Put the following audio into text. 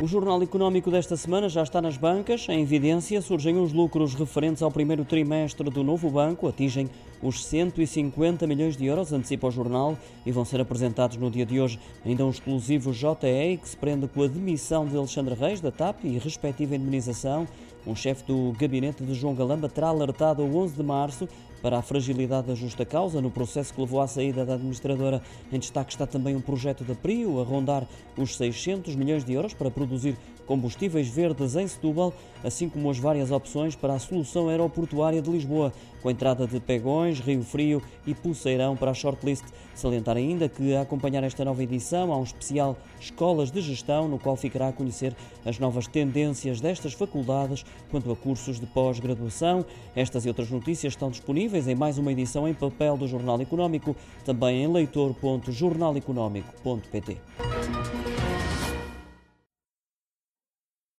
O Jornal Económico desta semana já está nas bancas. Em evidência surgem os lucros referentes ao primeiro trimestre do novo banco, atingem os 150 milhões de euros, antecipa o jornal, e vão ser apresentados no dia de hoje. Ainda um exclusivo JE que se prende com a demissão de Alexandre Reis, da TAP, e respectiva indemnização. Um chefe do gabinete de João Galamba terá alertado a 11 de março para a fragilidade da justa causa no processo que levou à saída da administradora. Em destaque está também um projeto da PRIO a rondar os 600 milhões de euros para produzir combustíveis verdes em Setúbal, assim como as várias opções para a solução aeroportuária de Lisboa, com a entrada de Pegões, Rio Frio e Pulseirão para a shortlist. Salientar ainda que a acompanhar esta nova edição há um especial Escolas de Gestão, no qual ficará a conhecer as novas tendências destas faculdades quanto a cursos de pós-graduação. Estas e outras notícias estão disponíveis em mais uma edição em papel do Jornal Económico, também em leitor.jornaleconómico.pt.